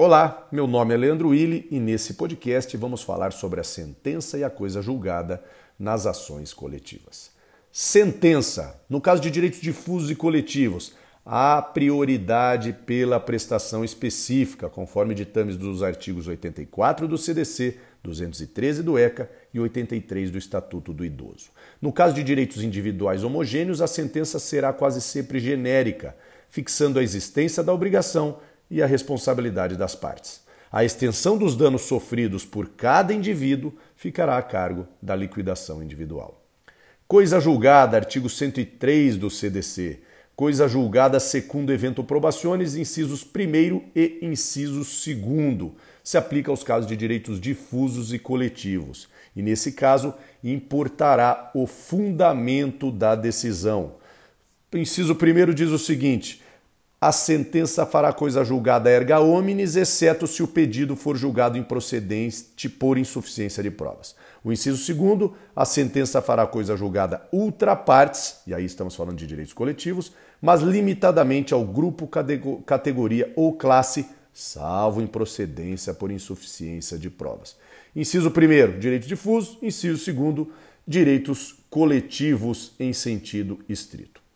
Olá, meu nome é Leandro Willi e nesse podcast vamos falar sobre a sentença e a coisa julgada nas ações coletivas. Sentença. No caso de direitos difusos e coletivos, há prioridade pela prestação específica, conforme ditames dos artigos 84 do CDC, 213 do ECA e 83 do Estatuto do Idoso. No caso de direitos individuais homogêneos, a sentença será quase sempre genérica, fixando a existência da obrigação e a responsabilidade das partes. A extensão dos danos sofridos por cada indivíduo ficará a cargo da liquidação individual. Coisa julgada, artigo 103 do CDC. Coisa julgada segundo evento probaciones, incisos 1 e incisos 2. Se aplica aos casos de direitos difusos e coletivos. E nesse caso, importará o fundamento da decisão. Inciso 1 diz o seguinte: a sentença fará coisa julgada erga omnes, exceto se o pedido for julgado improcedente por insuficiência de provas. O inciso segundo, a sentença fará coisa julgada ultra partes, e aí estamos falando de direitos coletivos, mas limitadamente ao grupo, categoria ou classe, salvo improcedência por insuficiência de provas. Inciso primeiro, direitos difusos. Inciso segundo, direitos coletivos em sentido estrito.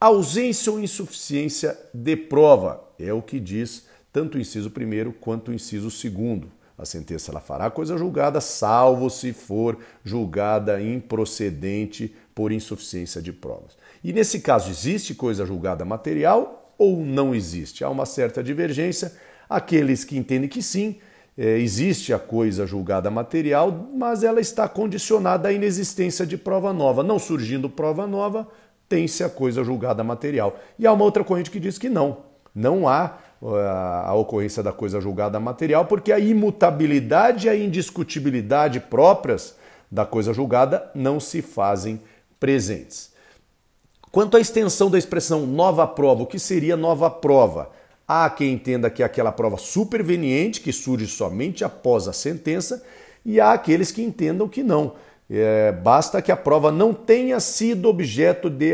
Ausência ou insuficiência de prova é o que diz tanto o inciso primeiro quanto o inciso segundo. A sentença ela fará coisa julgada, salvo se for julgada improcedente por insuficiência de provas. E nesse caso, existe coisa julgada material ou não existe? Há uma certa divergência. Aqueles que entendem que sim, é, existe a coisa julgada material, mas ela está condicionada à inexistência de prova nova. Não surgindo prova nova, tem-se a coisa julgada material. E há uma outra corrente que diz que não. Não há uh, a ocorrência da coisa julgada material, porque a imutabilidade e a indiscutibilidade próprias da coisa julgada não se fazem presentes. Quanto à extensão da expressão nova prova, o que seria nova prova? Há quem entenda que é aquela prova superveniente que surge somente após a sentença, e há aqueles que entendam que não é, basta que a prova não tenha sido objeto de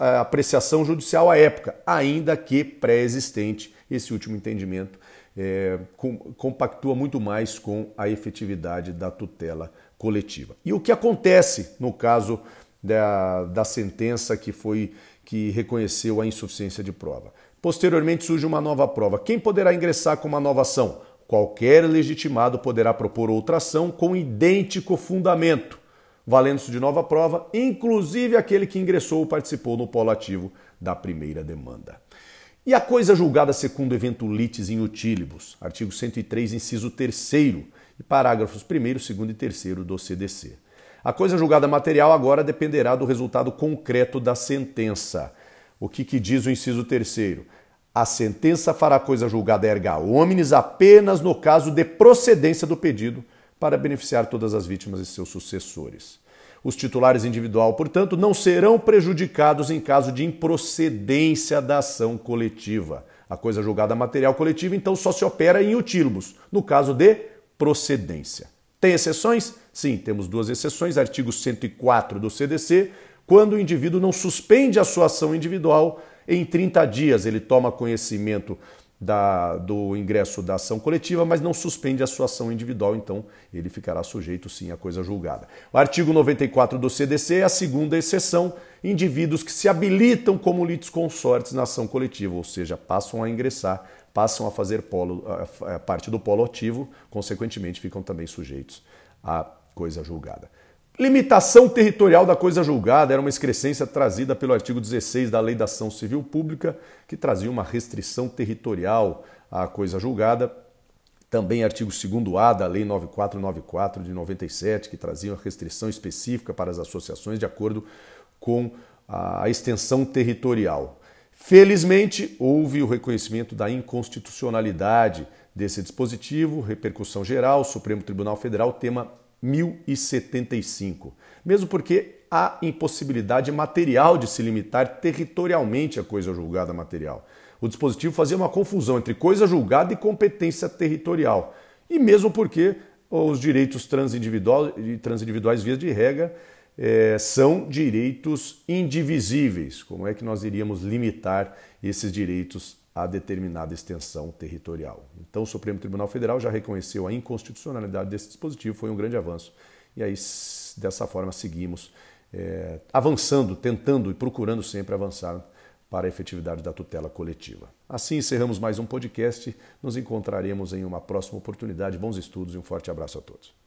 apreciação judicial à época, ainda que pré-existente. Esse último entendimento é, com, compactua muito mais com a efetividade da tutela coletiva. E o que acontece no caso da, da sentença que foi que reconheceu a insuficiência de prova? Posteriormente surge uma nova prova. Quem poderá ingressar com uma nova ação? Qualquer legitimado poderá propor outra ação com idêntico fundamento valendo-se de nova prova, inclusive aquele que ingressou ou participou no polo ativo da primeira demanda. E a coisa julgada segundo evento litis in utilibus, artigo 103, inciso 3 e parágrafos 1, 2 e 3 do CDC. A coisa julgada material agora dependerá do resultado concreto da sentença. O que, que diz o inciso 3 A sentença fará coisa julgada erga omnes apenas no caso de procedência do pedido, para beneficiar todas as vítimas e seus sucessores. Os titulares individual, portanto, não serão prejudicados em caso de improcedência da ação coletiva. A coisa julgada material coletiva, então, só se opera em utilibus, no caso de procedência. Tem exceções? Sim, temos duas exceções. Artigo 104 do CDC, quando o indivíduo não suspende a sua ação individual em 30 dias, ele toma conhecimento da, do ingresso da ação coletiva, mas não suspende a sua ação individual, então ele ficará sujeito sim à coisa julgada. O artigo 94 do CDC é a segunda exceção, indivíduos que se habilitam como litisconsortes na ação coletiva, ou seja, passam a ingressar, passam a fazer polo, a, a parte do polo ativo, consequentemente ficam também sujeitos à coisa julgada. Limitação territorial da coisa julgada era uma excrescência trazida pelo artigo 16 da Lei da Ação Civil Pública, que trazia uma restrição territorial à coisa julgada. Também artigo 2A da Lei 9494 de 97, que trazia uma restrição específica para as associações de acordo com a extensão territorial. Felizmente, houve o reconhecimento da inconstitucionalidade desse dispositivo, repercussão geral, Supremo Tribunal Federal, tema 1075. Mesmo porque há impossibilidade material de se limitar territorialmente a coisa julgada material. O dispositivo fazia uma confusão entre coisa julgada e competência territorial. E mesmo porque os direitos transindividuais, transindividuais via de regra, é, são direitos indivisíveis. Como é que nós iríamos limitar esses direitos a determinada extensão territorial. Então, o Supremo Tribunal Federal já reconheceu a inconstitucionalidade desse dispositivo, foi um grande avanço. E aí, dessa forma, seguimos é, avançando, tentando e procurando sempre avançar para a efetividade da tutela coletiva. Assim encerramos mais um podcast. Nos encontraremos em uma próxima oportunidade. Bons estudos e um forte abraço a todos.